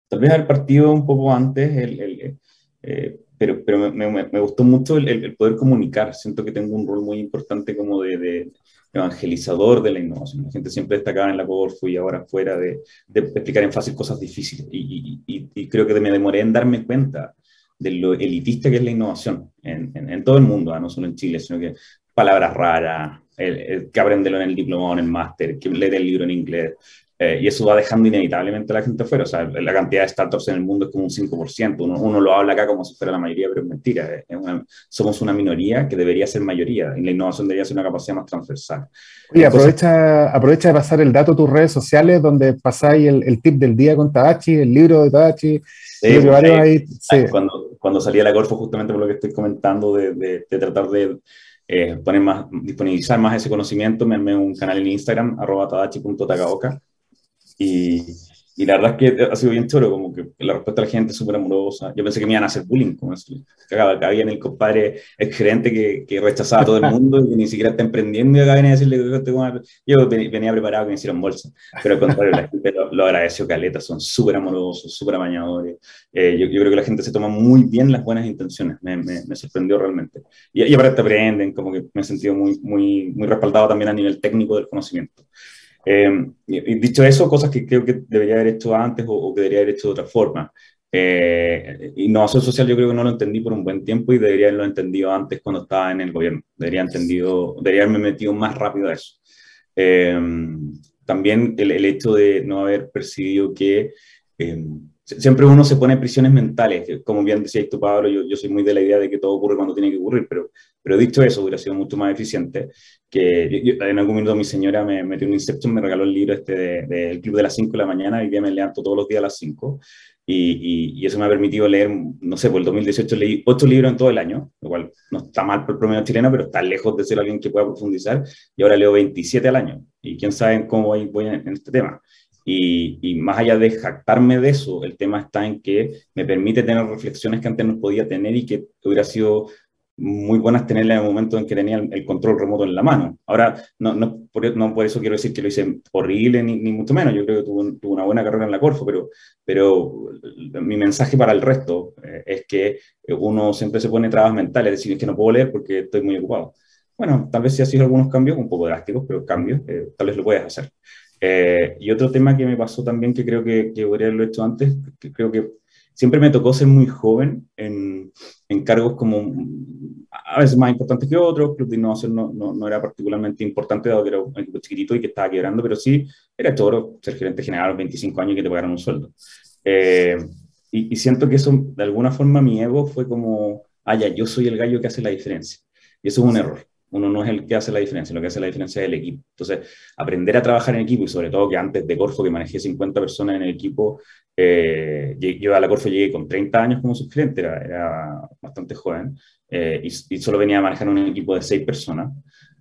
tal vez al partido un poco antes, el, eh, pero, pero me, me, gustó mucho el, poder comunicar. Siento que tengo un rol muy importante como de, de, evangelizador de la innovación. La gente siempre destacaba en la Corfu y ahora fuera de, de explicar en fácil cosas difíciles. Y, y, y, creo que me demoré en darme cuenta de lo elitista que es la innovación en, en, todo el mundo, ¿ah? no solo en Chile, sino que palabras raras, el, que aprendelo en el diploma o en el máster, que lee el libro en inglés, eh, y eso va dejando inevitablemente a la gente afuera. O sea, la cantidad de startups en el mundo es como un 5%. Uno, uno lo habla acá como si fuera la mayoría, pero es mentira. somos una minoría que debería ser mayoría. Y la innovación debería ser una capacidad más transversal. Y aprovecha, aprovecha de pasar el dato a tus redes sociales, donde pasáis el, el, tip del día con Tadachi, el libro de Tadachi. Sí, pues, ahí, sí. Cuando, cuando salí a la Corfo, justamente por lo que estoy comentando, de, de, de tratar de eh, poner más, disponibilizar más ese conocimiento, me armé un canal en Instagram, arroba tadachi.takaoka, y, y, la verdad es que ha sido bien choro, como que la respuesta de la gente es súper amorosa. Yo pensé que me iban a hacer bullying, como eso. Que había en el compadre ex gerente que, que, rechazaba a todo el mundo y que ni siquiera está emprendiendo y acá venía a decirle que yo venía preparado que me hicieron bolsa. Pero al contrario, la gente lo, agradeció caleta, son súper amorosos, súper amañadores. Eh, yo, yo, creo que la gente se toma muy bien las buenas intenciones, me, me, sorprendió realmente. Y, y aparte aprenden, como que me he sentido muy, muy, muy respaldado también a nivel técnico del conocimiento. Eh, dicho eso, cosas que creo que debería haber hecho antes o, que debería haber hecho de otra forma. Eh, innovación social yo creo que no lo entendí por un buen tiempo y debería haberlo entendido antes cuando estaba en el gobierno. Debería, entendido, debería haberme metido más rápido a eso. Eh, también el, el, hecho de no haber percibido que eh, siempre uno se pone prisiones mentales, como bien decía tú, Pablo, yo, yo, soy muy de la idea de que todo ocurre cuando tiene que ocurrir, pero, pero dicho eso, hubiera sido mucho más eficiente, que en algún minuto mi señora me metió un Inception, me regaló el libro este del de, Club de las 5 de la mañana, y día me levanto todos los días a las 5, y, y, eso me ha permitido leer, no sé, por el 2018 leí 8 libros en todo el año, lo cual no está mal por el promedio chileno, pero está lejos de ser alguien que pueda profundizar, y ahora leo 27 al año, y quién sabe cómo voy, voy en este tema. Y, más allá de jactarme de eso, el tema está en que me permite tener reflexiones que antes no podía tener y que hubiera sido muy buenas tenerlas en el momento en que tenía el, control remoto en la mano. Ahora, no, no, por, no por eso quiero decir que lo hice horrible, ni, ni mucho menos. Yo creo que tuve, una buena carrera en la Corfo, pero, pero mi mensaje para el resto eh, es que uno siempre se pone trabas mentales, es decir, es que no puedo leer porque estoy muy ocupado. Bueno, tal vez si ha sido algunos cambios, un poco drásticos, pero cambios, eh, tal vez lo puedes hacer. Eh, y otro tema que me pasó también, que creo que, que podría haberlo hecho antes, que creo que siempre me tocó ser muy joven en, en cargos como a veces más importantes que otros. Club de Innovación no, no, no, era particularmente importante, dado que era un equipo chiquitito y que estaba quebrando, pero sí era choro ser gerente general a los 25 años y que te pagaran un sueldo. Eh, y, y, siento que eso, de alguna forma, mi ego fue como, ah, ya, yo soy el gallo que hace la diferencia. Y eso es un error uno no es el que hace la diferencia, lo que hace la diferencia es el equipo. Entonces, aprender a trabajar en equipo y sobre todo que antes de Corfo, que manejé 50 personas en el equipo, eh, yo a la Corfo llegué con 30 años como subgerente, era, bastante joven, eh, y, solo venía a manejar un equipo de 6 personas,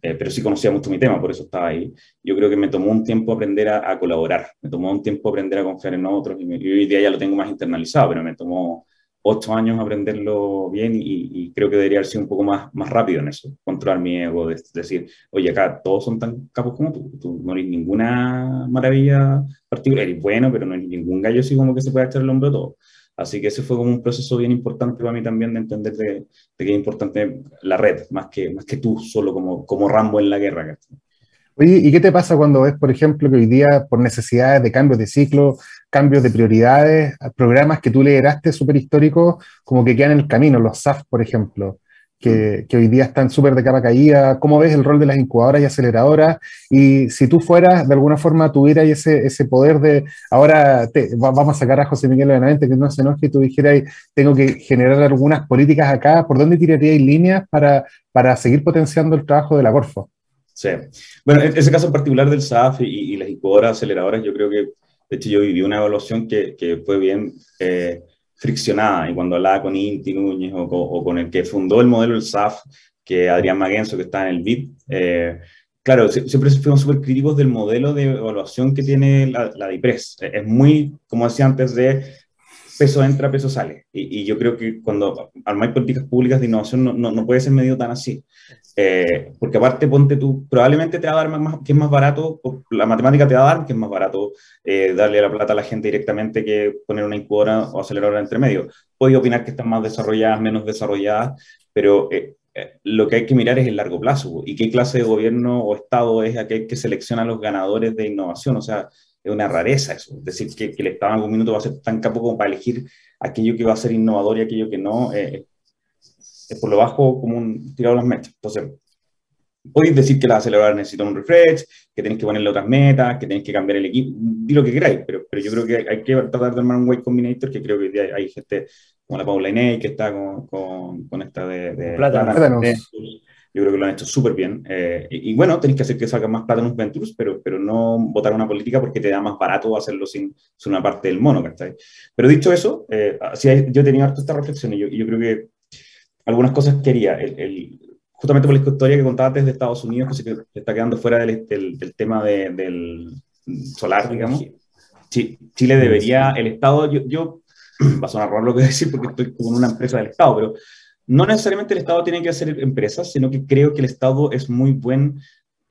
eh, pero sí conocía mucho mi tema, por eso estaba ahí. Yo creo que me tomó un tiempo aprender a, colaborar, me tomó un tiempo aprender a confiar en otros, y, y hoy día ya lo tengo más internalizado, pero me tomó ocho años aprenderlo bien y, creo que debería haber sido un poco más, más rápido en eso, controlar mi ego, de, decir, oye, acá todos son tan capos como tú, tú no eres ninguna maravilla particular, eres bueno, pero no eres ningún gallo así como que se puede echar el hombro todo. Así que ese fue como un proceso bien importante para mí también de entender de, que es importante la red, más que, más que tú solo como, como Rambo en la guerra. Oye, ¿y qué te pasa cuando ves, por ejemplo, que hoy día, por necesidades de cambios de ciclo, cambios de prioridades, programas que tú lideraste súper históricos, como que quedan en el camino, los SAF, por ejemplo? que, hoy día están súper de capa caída? ¿Cómo ves el rol de las incubadoras y aceleradoras? Y si tú fueras, de alguna forma, tuvieras ese, ese poder de, ahora te, vamos a sacar a José Miguel Benavente, que no se enoje, tú dijeras, tengo que generar algunas políticas acá, ¿por dónde tiraríais líneas para, para seguir potenciando el trabajo de la Corfo? Sí. Bueno, en ese caso en particular del SAF y, las incubadoras aceleradoras, yo creo que, de hecho, yo viví una evaluación que, que fue bien... Eh, friccionada. Y cuando hablaba con Inti Núñez o, con el que fundó el modelo del SAF, que Adrián Maguenzo, que está en el BID, eh, claro, siempre fuimos súper críticos del modelo de evaluación que tiene la, la DIPRES. Es muy, como decía antes, de peso entra, peso sale. Y, yo creo que cuando armáis políticas públicas de innovación no, no, no, puede ser medido tan así. Eh, porque aparte, ponte tú, probablemente te va a dar más, que es más barato, la matemática te va a dar que es más barato eh, darle la plata a la gente directamente que poner una incubadora o aceleradora entre medio. Puedo opinar que están más desarrolladas, menos desarrolladas, pero eh, lo que hay que mirar es el largo plazo y qué clase de gobierno o Estado es aquel que selecciona a los ganadores de innovación. O sea, es una rareza eso. Es decir, que, que, el Estado en algún minuto va a ser tan capo como para elegir aquello que va a ser innovador y aquello que no, eh, es por lo bajo como un tirado los mechas. Entonces, podéis decir que las aceleradoras necesitan un refresh, que tenéis que ponerle otras metas, que tenéis que cambiar el equipo, di lo que queráis, pero, pero yo creo que hay, que tratar de armar un White Combinator, que creo que hay, gente como la Paula Inés, que está con, con, con esta de... de Plata, yo creo que lo han hecho súper bien. Eh, y, bueno, tenéis que hacer que salgan más Platinum Ventures, pero, pero no votar una política porque te da más barato hacerlo sin, sin una parte del mono, ¿cachai? Pero dicho eso, eh, yo tenía harto esta reflexión y yo, yo, creo que algunas cosas quería. El, el, justamente por la historia que contaba desde Estados Unidos, que se está quedando fuera del, del, tema de, del solar, digamos. Chile debería, el Estado, yo, yo va a sonar raro lo que decir porque estoy con una empresa del Estado, pero no necesariamente el Estado tiene que hacer empresas, sino que creo que el Estado es muy buen,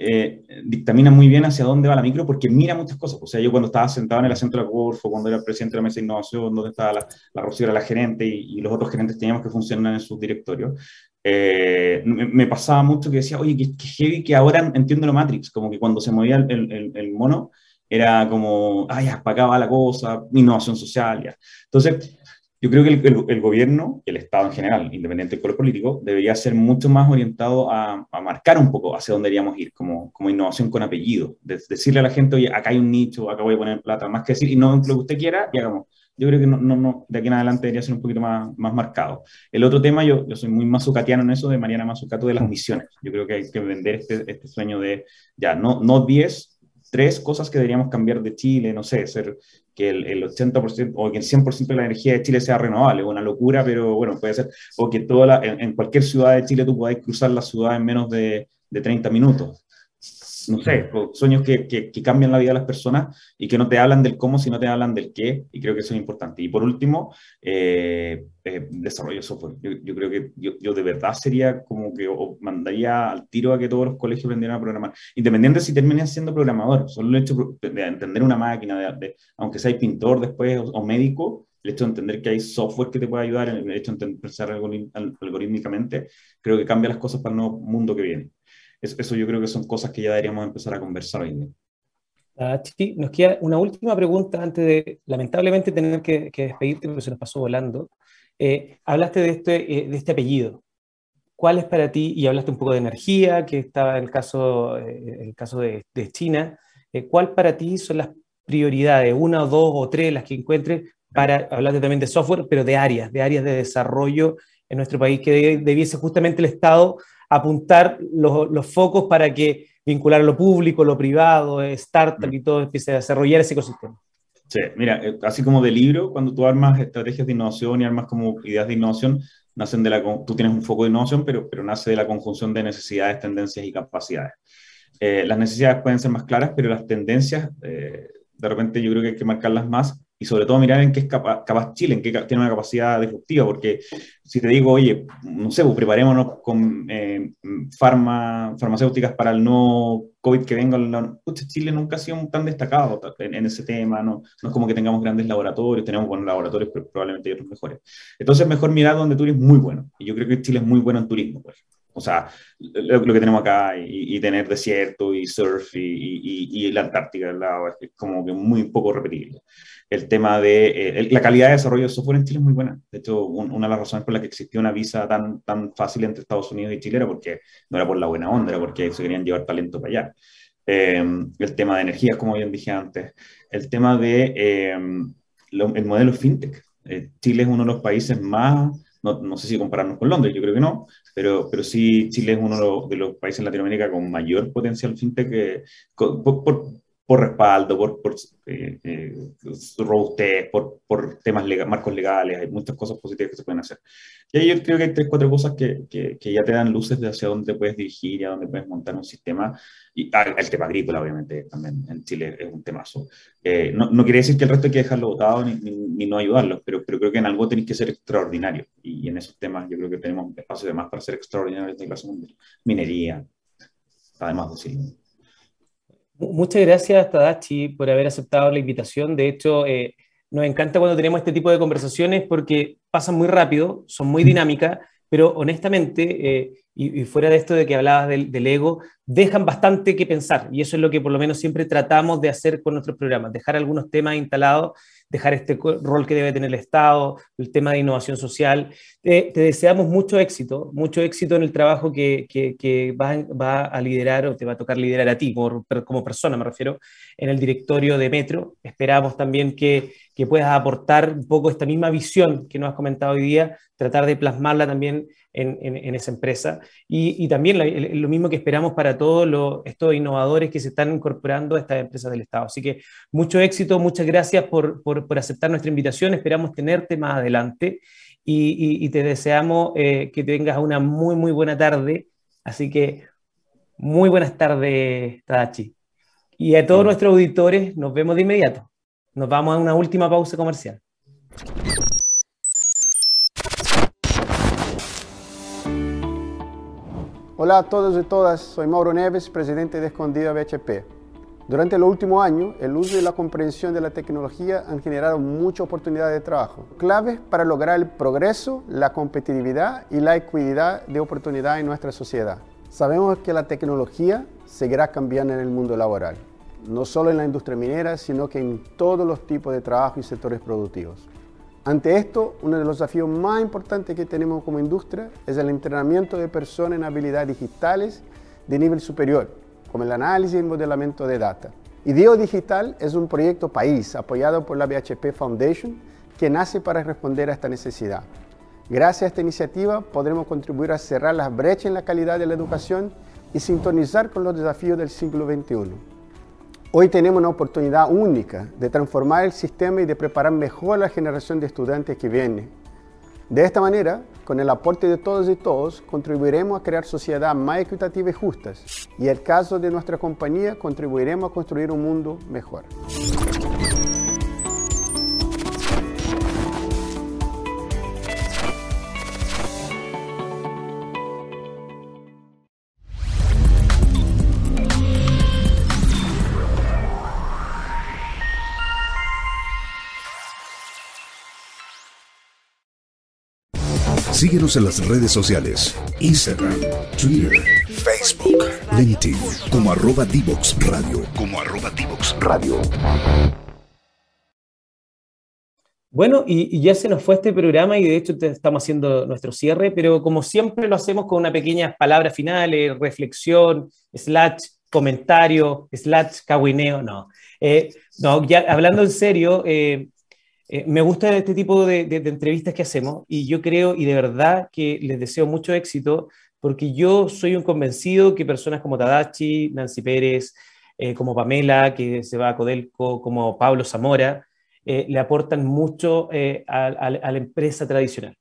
eh, dictamina muy bien hacia dónde va la micro porque mira muchas cosas. O sea, yo cuando estaba sentado en el asiento de la Corfo, cuando era presidente de la mesa de innovación, donde estaba la, la Rocío era la gerente y, los otros gerentes teníamos que funcionar en sus directorios, eh, me, pasaba mucho que decía, oye, que, heavy que ahora entiendo lo Matrix, como que cuando se movía el, el, el mono, era como, ay, ya, para acá va la cosa, innovación social, ya. Entonces, yo creo que el, gobierno y el Estado en general, independiente del color político, debería ser mucho más orientado a, marcar un poco hacia dónde deberíamos ir, como, como innovación con apellido. decirle a la gente, oye, acá hay un nicho, acá voy a poner plata, más que decir, y no lo que usted quiera, y hagamos. Yo creo que no, no, no, de aquí en adelante debería ser un poquito más, más marcado. El otro tema, yo, yo soy muy mazucatiano en eso, de Mariana Mazucato, de las misiones. Yo creo que hay que vender este, este sueño de, ya, no, no 10, tres cosas que deberíamos cambiar de Chile, no sé, ser que el, el 80% o que el 100% de la energía de Chile sea renovable, una locura, pero bueno, puede ser, o que toda en, cualquier ciudad de Chile tú podáis cruzar la ciudad en menos de, de 30 minutos no sé, sueños que, que, cambian la vida de las personas y que no te hablan del cómo, sino te hablan del qué, y creo que eso es importante. Y por último, eh, eh, desarrollo de software. Yo, creo que yo, de verdad sería como que mandaría al tiro a que todos los colegios aprendieran a programar, independiente si terminan siendo programador, solo el hecho de entender una máquina, de, aunque seas pintor después o, médico, el hecho de entender que hay software que te puede ayudar, el hecho de pensar algorítmicamente, creo que cambia las cosas para el nuevo mundo que viene eso yo creo que son cosas que ya deberíamos empezar a conversar hoy día. Ah, nos queda una última pregunta antes de, lamentablemente, tener que, despedirte porque se nos pasó volando. Eh, hablaste de este, eh, de este apellido. ¿Cuál es para ti? Y hablaste un poco de energía, que estaba en el caso, eh, el caso de, de China. ¿Cuál para ti son las prioridades? ¿Una dos o tres las que encuentres para, hablaste también de software, pero de áreas, de áreas de desarrollo en nuestro país que debiese justamente el Estado apuntar los, los, focos para que vincular lo público, lo privado, startup y todo empiece a desarrollar ese ecosistema. Sí, mira, eh, así como de libro, cuando tú armas estrategias de innovación y armas como ideas de innovación, nacen de la, tú tienes un foco de innovación, pero, pero nace de la conjunción de necesidades, tendencias y capacidades. Eh, las necesidades pueden ser más claras, pero las tendencias, eh, de repente yo creo que hay que marcarlas más y sobre todo mirar en qué es capaz, Chile, en qué tiene una capacidad disruptiva, porque si te digo, oye, no sé, pues preparémonos con eh, farmacéuticas para el no COVID que venga, Chile nunca ha sido tan destacado en, ese tema, ¿no? no es como que tengamos grandes laboratorios, tenemos buenos laboratorios, pero probablemente hay otros mejores. Entonces, mejor mirar donde tú eres muy bueno, y yo creo que Chile es muy bueno en turismo, por ejemplo. O sea, lo, que tenemos acá y, tener desierto y surf y, la Antártica al lado es como que muy poco repetible. El tema de eh, la calidad de desarrollo de software en Chile es muy buena. De hecho, una de las razones por las que existía una visa tan, tan fácil entre Estados Unidos y Chile era porque no era por la buena onda, era porque se querían llevar talento para allá. Eh, el tema de energías, como bien dije antes. El tema de eh, el modelo fintech. Chile es uno de los países más no, no, sé si compararnos con Londres, yo creo que no, pero, pero sí Chile es uno de los, países en Latinoamérica con mayor potencial fintech por, respaldo, por, por eh, eh, robustez, por, por temas marcos legales, hay muchas cosas positivas que se pueden hacer. Y ahí yo creo que hay tres, cuatro cosas que, que, que ya te dan luces de hacia dónde puedes dirigir y a dónde puedes montar un sistema. Y ah, el tema agrícola, obviamente, también en Chile es un temazo. Eh, no, no, quiere decir que el resto hay que dejarlo votado ni, ni, no ayudarlos, pero, pero creo que en algo tenéis que ser extraordinario. Y, en esos temas yo creo que tenemos espacio de más para ser extraordinarios en clase mundial. Minería, además de sí. Muchas gracias, Tadachi, por haber aceptado la invitación. De hecho, eh, nos encanta cuando tenemos este tipo de conversaciones porque pasan muy rápido, son muy dinámicas, pero honestamente, eh, y, fuera de esto de que hablabas del, del, ego, dejan bastante que pensar. Y eso es lo que por lo menos siempre tratamos de hacer con nuestros programas, dejar algunos temas instalados dejar este rol que debe tener el Estado, el tema de innovación social. te deseamos mucho éxito, mucho éxito en el trabajo que, que, va, a liderar o te va a tocar liderar a ti, como persona me refiero, en el directorio de Metro. Esperamos también que, que puedas aportar un poco esta misma visión que nos has comentado hoy día, tratar de plasmarla también en, esa empresa. Y, también lo, mismo que esperamos para todos estos innovadores que se están incorporando a estas empresas del Estado. Así que mucho éxito, muchas gracias por, aceptar nuestra invitación. Esperamos tenerte más adelante y, te deseamos eh, que tengas una muy, muy buena tarde. Así que muy buenas tardes, Tadachi. Y a todos nuestros auditores, nos vemos de inmediato. Nos vamos a una última pausa comercial. Hola a todos y todas, soy Mauro Neves, presidente de Escondida BHP. Durante el último año, el uso y la comprensión de la tecnología han generado muchas oportunidades de trabajo, claves para lograr el progreso, la competitividad y la equidad de oportunidad en nuestra sociedad. Sabemos que la tecnología seguirá cambiando en el mundo laboral, no solo en la industria minera, sino que en todos los tipos de trabajo y sectores productivos. Ante esto, uno de los desafíos más importantes que tenemos como industria es el entrenamiento de personas en habilidades digitales de nivel superior, como el análisis y modelamiento de data. IDEO Digital es un proyecto país apoyado por la BHP Foundation que nace para responder a esta necesidad. Gracias a esta iniciativa podremos contribuir a cerrar las brechas en la calidad de la educación y sintonizar con los desafíos del siglo XXI. Hoy tenemos una oportunidad única de transformar el sistema y de preparar mejor a la generación de estudiantes que viene. De esta manera, con el aporte de todos y todos, contribuiremos a crear sociedades más equitativas y justas. Y en el caso de nuestra compañía, contribuiremos a construir un mundo mejor. Síguenos en las redes sociales, Instagram, Twitter, Facebook, LinkedIn, como arroba Divox Radio, como arroba Divox Radio. Bueno, y, ya se nos fue este programa y de hecho estamos haciendo nuestro cierre, pero como siempre lo hacemos con una pequeña palabra final, reflexión, slash comentario, slash caguineo, no. Eh, no, ya hablando en serio, eh, eh, me gusta este tipo de, entrevistas que hacemos y yo creo y de verdad que les deseo mucho éxito porque yo soy un convencido que personas como Tadachi, Nancy Pérez, eh, como Pamela, que se va a Codelco, como Pablo Zamora, eh, le aportan mucho a, la empresa tradicional.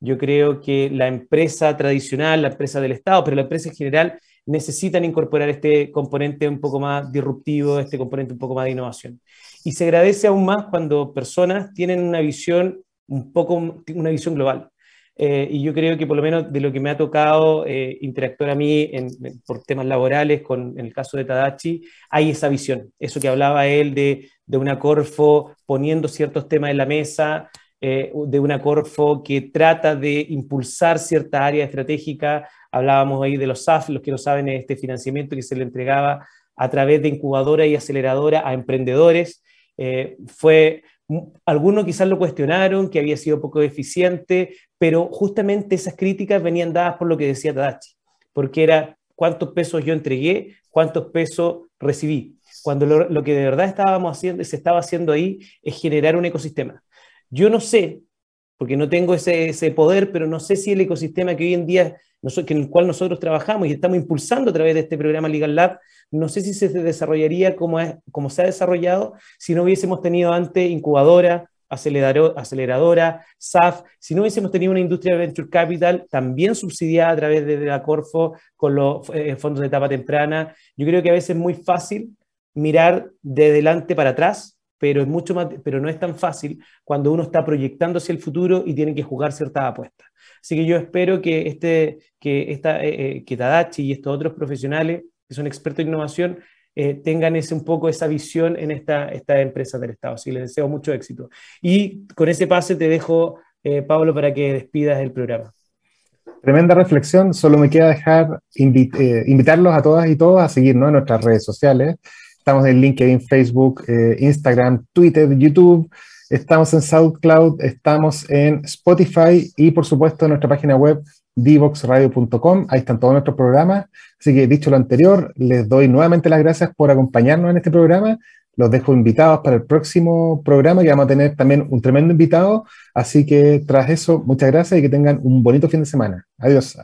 Yo creo que la empresa tradicional, la empresa del Estado, pero la empresa en general, necesitan incorporar este componente un poco más disruptivo, este componente un poco más de innovación. Y se agradece aún más cuando personas tienen una visión un poco, una visión global. Eh, y yo creo que por lo menos de lo que me ha tocado eh, interactuar a mí por temas laborales, con, en el caso de Tadachi, hay esa visión, eso que hablaba él de, de una Corfo poniendo ciertos temas en la mesa, eh, de una Corfo que trata de impulsar cierta área estratégica. Hablábamos ahí de los SAF, los que no saben, este financiamiento que se le entregaba a través de incubadora y aceleradora a emprendedores. Eh, fue, algunos quizás lo cuestionaron, que había sido poco eficiente, pero justamente esas críticas venían dadas por lo que decía Tadachi, porque era cuántos pesos yo entregué, cuántos pesos recibí. Cuando lo, lo que de verdad estábamos haciendo, se estaba haciendo ahí es generar un ecosistema. Yo no sé, porque no tengo ese, poder, pero no sé si el ecosistema que hoy en día, en el cual nosotros trabajamos y estamos impulsando a través de este programa Legal Lab, no sé si se desarrollaría como, es, como se ha desarrollado si no hubiésemos tenido antes incubadora, aceleradora, SAF, si no hubiésemos tenido una industria de venture capital también subsidiada a través de la Corfo con los eh, fondos de etapa temprana. Yo creo que a veces es muy fácil mirar de delante para atrás pero, es mucho más, pero no es tan fácil cuando uno está proyectando hacia el futuro y tiene que jugar ciertas apuestas. Así que yo espero que, este, que, esta, eh, eh, que Tadachi y estos otros profesionales que son expertos en innovación eh, tengan ese, un poco esa visión en esta, esta empresa del Estado. Así les deseo mucho éxito. Y con ese pase te dejo, Pablo, para que despidas el programa. Tremenda reflexión. Solo me queda dejar invitarlos a todas y todos a seguirnos en nuestras redes sociales. Estamos en LinkedIn, Facebook, eh, Instagram, Twitter, YouTube. Estamos en SoundCloud, estamos en Spotify y por supuesto en nuestra página web divoxradio.com. Ahí están todos nuestros programas. Así que dicho lo anterior, les doy nuevamente las gracias por acompañarnos en este programa. Los dejo invitados para el próximo programa que vamos a tener también un tremendo invitado. Así que tras eso, muchas gracias y que tengan un bonito fin de semana. Adiós.